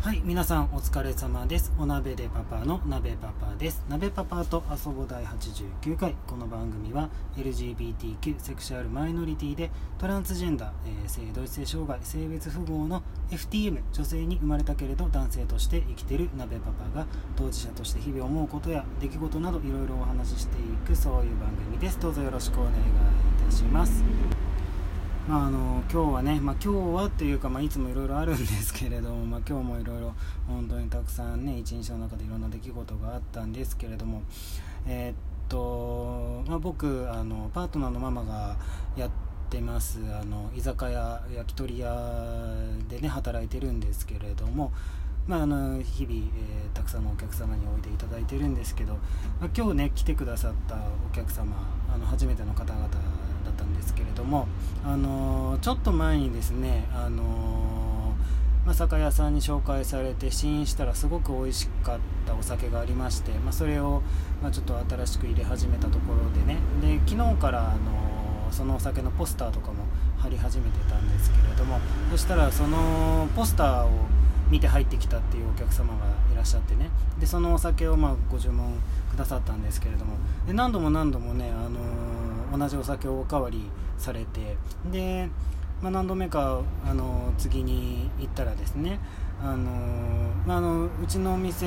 はい皆さんお疲れ様です。お鍋でパパの鍋パパです。鍋パパと遊ぼ第89回。この番組は LGBTQ セクシュアルマイノリティでトランスジェンダー、えー、性同一性障害性別不合の FTM 女性に生まれたけれど男性として生きてる鍋パパが当事者として日々思うことや出来事などいろいろお話ししていくそういう番組です。どうぞよろしくお願いいたします。まあ、あの今日はね、まあ、今日はというか、まあ、いつもいろいろあるんですけれども、まあ、今日もいろいろ本当にたくさんね一日の中でいろんな出来事があったんですけれどもえー、っと、まあ、僕あのパートナーのママがやってますあの居酒屋焼き鳥屋でね働いてるんですけれどもまあ、あの日々、えー、たくさんのお客様においでいただいてるんですけど、まあ、今日ね来てくださったお客様あの初めての方々だったんですけれども、あのちょっと前にですね、あのま、酒屋さんに紹介されて試飲したらすごく美味しかったお酒がありまして、まあ、それを、ま、ちょっと新しく入れ始めたところでね。で昨日から、あのそのお酒のポスターとかも貼り始めてたんですけれどもそしたらそのポスターを見て入ってきたっていうお客様がいらっしゃってね。でそのお酒をまご注文くださったんですけれども。で何度も何度もね、あの同じお酒をおかわりされて。で、まあ、何度目かあの次に行ったらですねあのまあ、あのうちのお店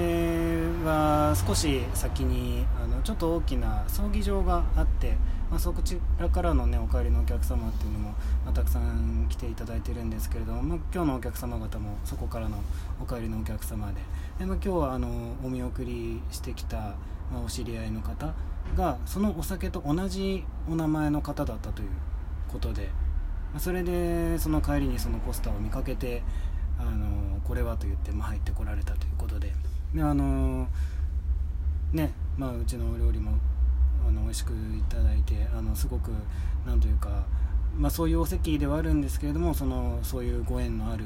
は少し先にあのちょっと大きな葬儀場があって、まあ、そちらからの、ね、お帰りのお客様っていうのも、まあ、たくさん来ていただいてるんですけれども、まあ、今日のお客様方もそこからのお帰りのお客様でで、まあ、今日はあのお見送りしてきた、まあ、お知り合いの方がそのお酒と同じお名前の方だったということでそれでその帰りにそのポスターを見かけてあのこれはと言ってま入ってこられたということで。であのねまあうちのお料理もあの美味しくいただいてあのすごくなんというかまあ、そういうお席ではあるんですけれどもそのそういうご縁のある、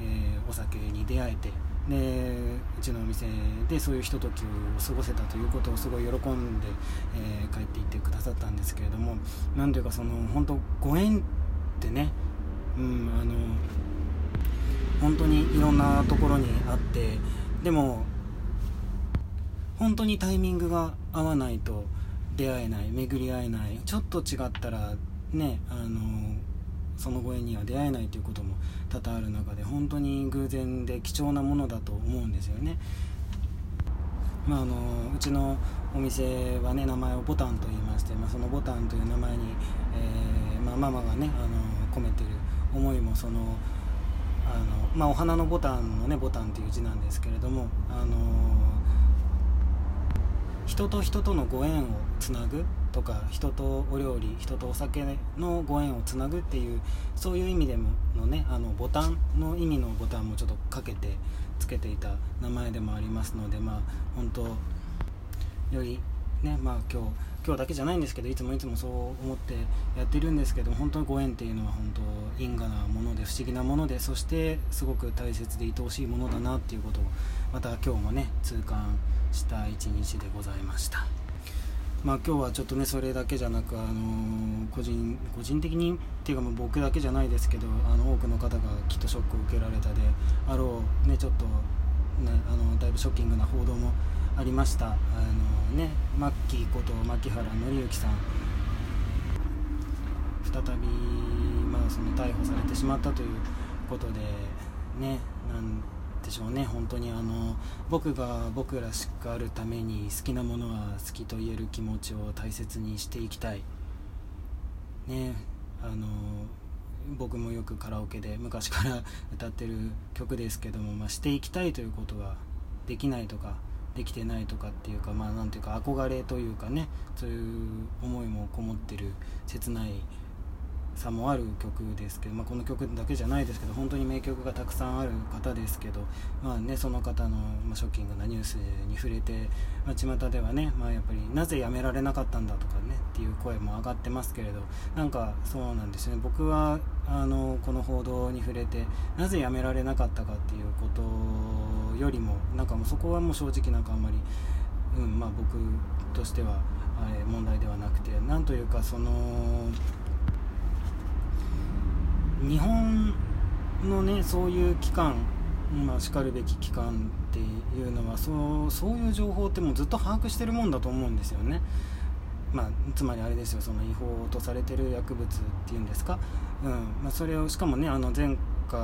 えー、お酒に出会えてでうちのお店でそういうひとときを過ごせたということをすごい喜んで、えー、帰っていってくださったんですけれども何というかその本当ご縁ってね、うん、あの本当にいろんなところにあってでも本当にタイミングが合わないと出会えない巡り合えないちょっと違ったらねあのそのご縁には出会えないということも多々ある中で本当に偶然で貴重なものだと思うんですよね。まあ、あのうちのお店はね名前をボタンと言いまして、まあ、そのボタンという名前に、ママがねあの込めてる思いもそのあの、まあ、お花のボタンのねボタンという字なんですけれどもあの人と人とのご縁をつなぐとか人とお料理人とお酒のご縁をつなぐっていうそういう意味でものねあのボタンの意味のボタンもちょっとかけてつけていた名前でもありますのでまあ本当よりねまあ今日今日だけじゃないんですけどいつもいつもそう思ってやってるんですけど本当にご縁っていうのは本当因果なもので不思議なものでそしてすごく大切で愛おしいものだなっていうことをまた今日もね痛感した一日でございました。まあ、今日はちょっとねそれだけじゃなく、あのー、個人個人的にっていうかもう僕だけじゃないですけどあの多くの方がきっとショックを受けられたであろう、ね、ちょっと、ね、あのだいぶショッキングな報道もありました。あの、ね、マッキーこと牧原紀之さん。再び、まあ、その逮捕されてしまったということでねなんでしょうね。本当にあの僕が僕らしくあるために好きなものは好きと言える気持ちを大切にしていきたい。ねあの僕もよくカラオケで昔から歌ってる曲ですけども、まあ、していきたいということができないとかできてないとかっていうかまあなんていうか憧れというかねそういう思いもこもってる切ない差もある曲ですけど、まあ、この曲だけじゃないですけど本当に名曲がたくさんある方ですけど、まあね、その方の、まショッキングなニュースに触れて、まあ、巷ではね、まあ、やっぱりなぜやめられなかったんだとかねっていう声も上がってますけれどなんかそうなんですね。僕はあのこの報道に触れてなぜやめられなかったかっていうことよりもなんかもうそこはもう正直なんかあんまり、うんまあ、僕としては問題ではなくてなんというかその日本のねそういう機関まあ、しかるべき機関っていうのはそうそういう情報ってもうずっと把握してるもんだと思うんですよね。まあ、つまりあれですよその違法とされてる薬物っていうんですか、うんまあ、それをしかもねあの前科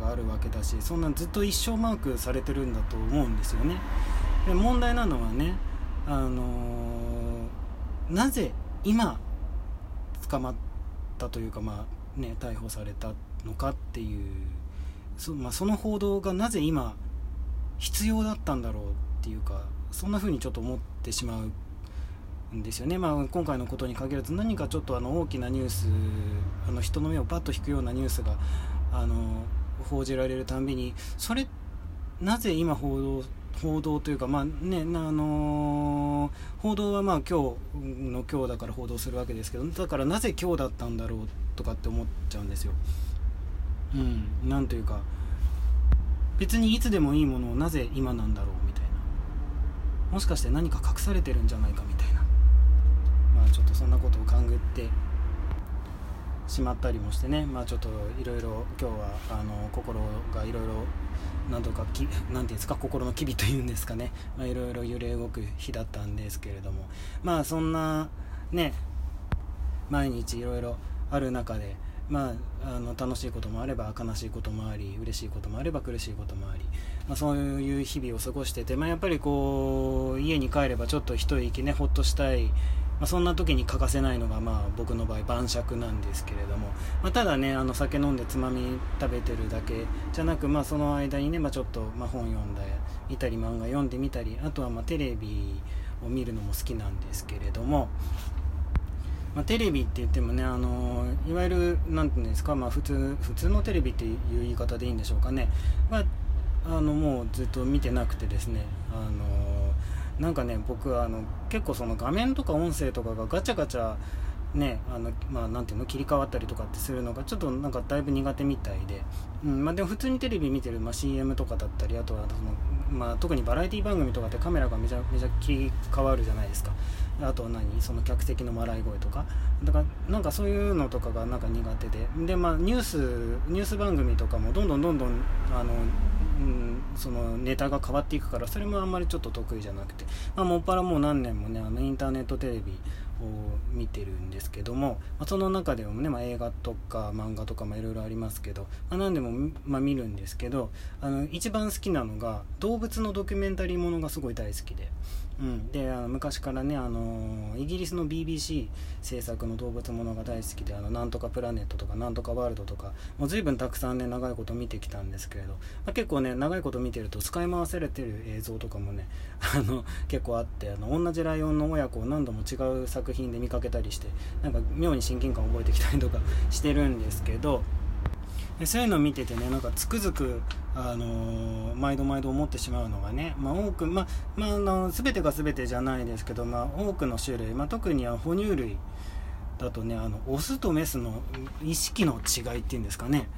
があるわけだしそんなずっと一生マークされてるんだと思うんですよね。で問題なのはね、あのー、なぜ今捕まったというか、まあね、逮捕されたのかっていうそ,、まあ、その報道がなぜ今必要だったんだろうっていうかそんな風にちょっと思ってしまうんですよね、まあ、今回のことに限らず何かちょっとあの大きなニュースあの人の目をパッと引くようなニュースがあの報じられるたんびにそれなぜ今報道報道というか、まあねあのー、報道はまあ今日の今日だから報道するわけですけどだからなぜ今日だったんだろうっとかって思っちゃうんですよ。うん、なんというか別にいつでもいいものをなぜ今なんだろうみたいな。もしかして何か隠されてるんじゃないかみたいな。まあちょっとそんなことを勘ぐってしまったりもしてね。まあちょっといろいろ今日はあの心がいろいろ何とかきなんていうんですか心の機微というんですかね。いろいろ揺れ動く日だったんですけれども。まあそんなね毎日いろいろある中でまあ、あの楽しいこともあれば悲しいこともあり嬉しいこともあれば苦しいこともあり、まあ、そういう日々を過ごしてて、まあ、やっぱりこう家に帰ればちょっと一息ねほっとしたい、まあ、そんな時に欠かせないのが、まあ、僕の場合晩酌なんですけれども、まあ、ただねあの酒飲んでつまみ食べてるだけじゃなく、まあ、その間にね、まあ、ちょっと、まあ、本読んだりたり漫画読んでみたりあとはまあテレビを見るのも好きなんですけれどもまあ、テレビって言ってもね、あのいわゆるなんていうんですか、まあ、普通普通のテレビっていう言い方でいいんでしょうかね、まあ、あのもうずっと見てなくてですね、あのなんかね僕はあの結構その画面とか音声とかがガチャガチャねあのまあ、なんていうの切り替わったりとかってするのがちょっとなんかだいぶ苦手みたいで、うんまあ、でも普通にテレビ見てる、まあ、CM とかだったりあとはその、まあ、特にバラエティ番組とかってカメラがめちゃめちゃ切り替わるじゃないですか。あと何？その客席の笑い声とか。だからなんかそういうのとかがなんか苦手で。で、まあ、ニュースニュース番組とかもどんどんどんどんあの、うん、そのネタが変わっていくからそれもあんまりちょっと得意じゃなくて、まあ、もっぱらもう何年もねあのインターネットテレビ見てるんですけども、まあ、その中でもね、まあ、映画とか漫画とかいろいろありますけど、まあ、何でも、まあ、見るんですけどあの一番好きなのが動物のドキュメンタリーものがすごい大好きで。うん、であの昔からね、あのイギリスの BBC 制作の動物ものが大好きであのなんとかプラネットとかなんとかワールドとかもう随分たくさんね長いこと見てきたんですけれど、まあ、結構ね長いこと見てると使い回されてる映像とかもね あの結構あってあの同じライオンの親子を何度も違う作品で見かけたりしてなんか妙に親近感を覚えてきたりとかしてるんですけどでそういうのを見ててねなんかつくづく、あのー、毎度毎度思ってしまうのがね、まあ、多く、まあまあ、の全てが全てじゃないですけど、まあ、多くの種類、まあ、特に哺乳類だとねあのオスとメスの意識の違いっていうんですかね、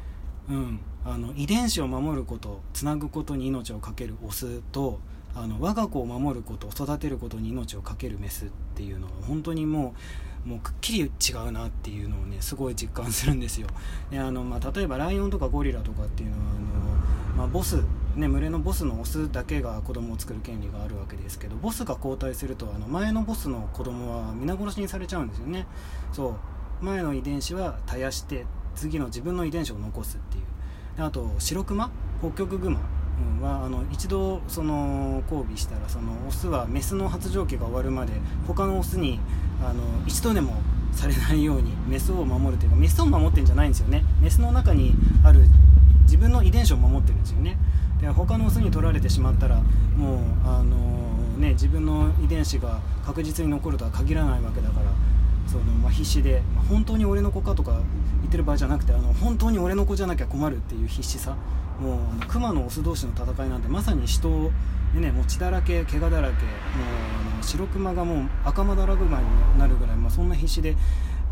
うん、あの遺伝子を守ることつなぐことに命を懸けるオスとあの我が子を守ること育てることに命を懸けるメスっていうのは本当にもうもうくっきり違うなっていうのをねすごい実感するんですよ。であの、まあ、例えばライオンとかゴリラとかっていうのはあの、まあ、ボスね、群れのボスのオスだけが子供を作る権利があるわけですけどボスが交代するとあの前のボスの子供は皆殺しにされちゃうんですよね。そう。前の遺伝子は絶やして次の自分の遺伝子を残すっていう。であと白クマ北極熊。はあの一度その交尾したらそのオスはメスの発情期が終わるまで他のオスにあの一度でもされないようにメスを守るというかメスを守ってるんじゃないんですよねメスの中にある自分の遺伝子を守ってるんですよね。で他のオスに取られてしまったらもうあのね自分の遺伝子が確実に残るとは限らないわけだからその、まあ、必死で、まあ、本当に俺の子かとか言ってる場合じゃなくてあの本当に俺の子じゃなきゃ困るっていう必死さ。もう熊のオス同士の戦いなんてまさに死闘でねもう血だらけ怪我だらけもうあの白熊がもう赤間だらぐらいになるぐらい、まあ、そんな必死で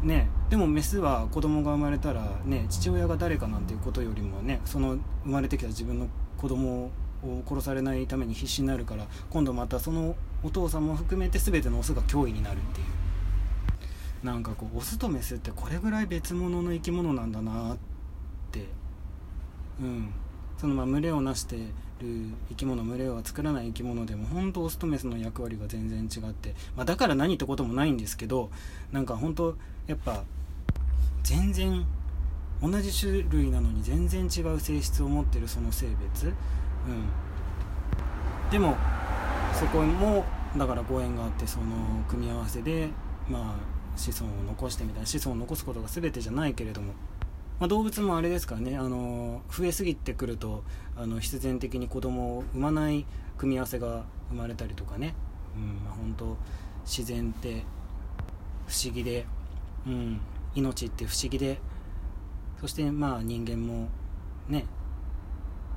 ねでもメスは子供が生まれたらね父親が誰かなんていうことよりもねその生まれてきた自分の子供を殺されないために必死になるから今度またそのお父さんも含めて全てのオスが脅威になるっていう。なんかこうオスとメスってこれぐらい別物の生き物なんだなって。うん。そのまあ群れをなしてる生き物群れを作らない生き物でも本当オスとメスの役割が全然違って、まあ、だから何ってこともないんですけどなんか本当やっぱ全然同じ種類なのに全然違う性質を持ってるその性別、うん、でもそこもだからご縁があってその組み合わせでまあ子孫を残してみたいな子孫を残すことが全てじゃないけれどもまあ、動物もあれですからねあの増えすぎてくるとあの必然的に子供を産まない組み合わせが生まれたりとかね、うんまあ、本当自然って不思議で、うん、命って不思議でそしてまあ人間もね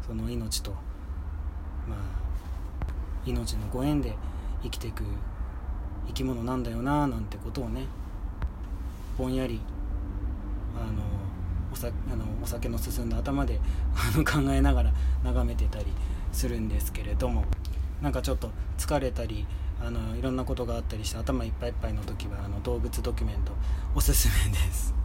その命とまあ命のご縁で生きていく生き物なんだよななんてことをねぼんやりあのおさあのお酒の進んだ頭で あの考えながら眺めてたりするんですけれどもなんかちょっと疲れたりあのいろんなことがあったりして頭いっぱいいっぱいの時はあの動物ドキュメントおすすめです。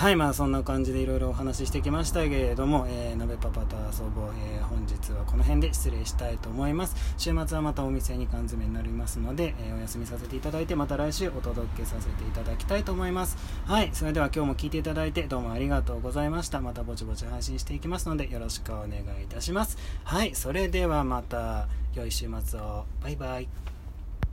はいまあそんな感じでいろいろお話ししてきましたけれども、えー、鍋パパと遊ぼう、えー、本日はこの辺で失礼したいと思います。週末はまたお店に缶詰になりますので、えー、お休みさせていただいてまた来週お届けさせていただきたいと思います。はいそれでは今日も聞いていただいてどうもありがとうございました。またぼちぼち配信していきますのでよろしくお願いいたします。はいそれではまた良い週末を。バイバイ。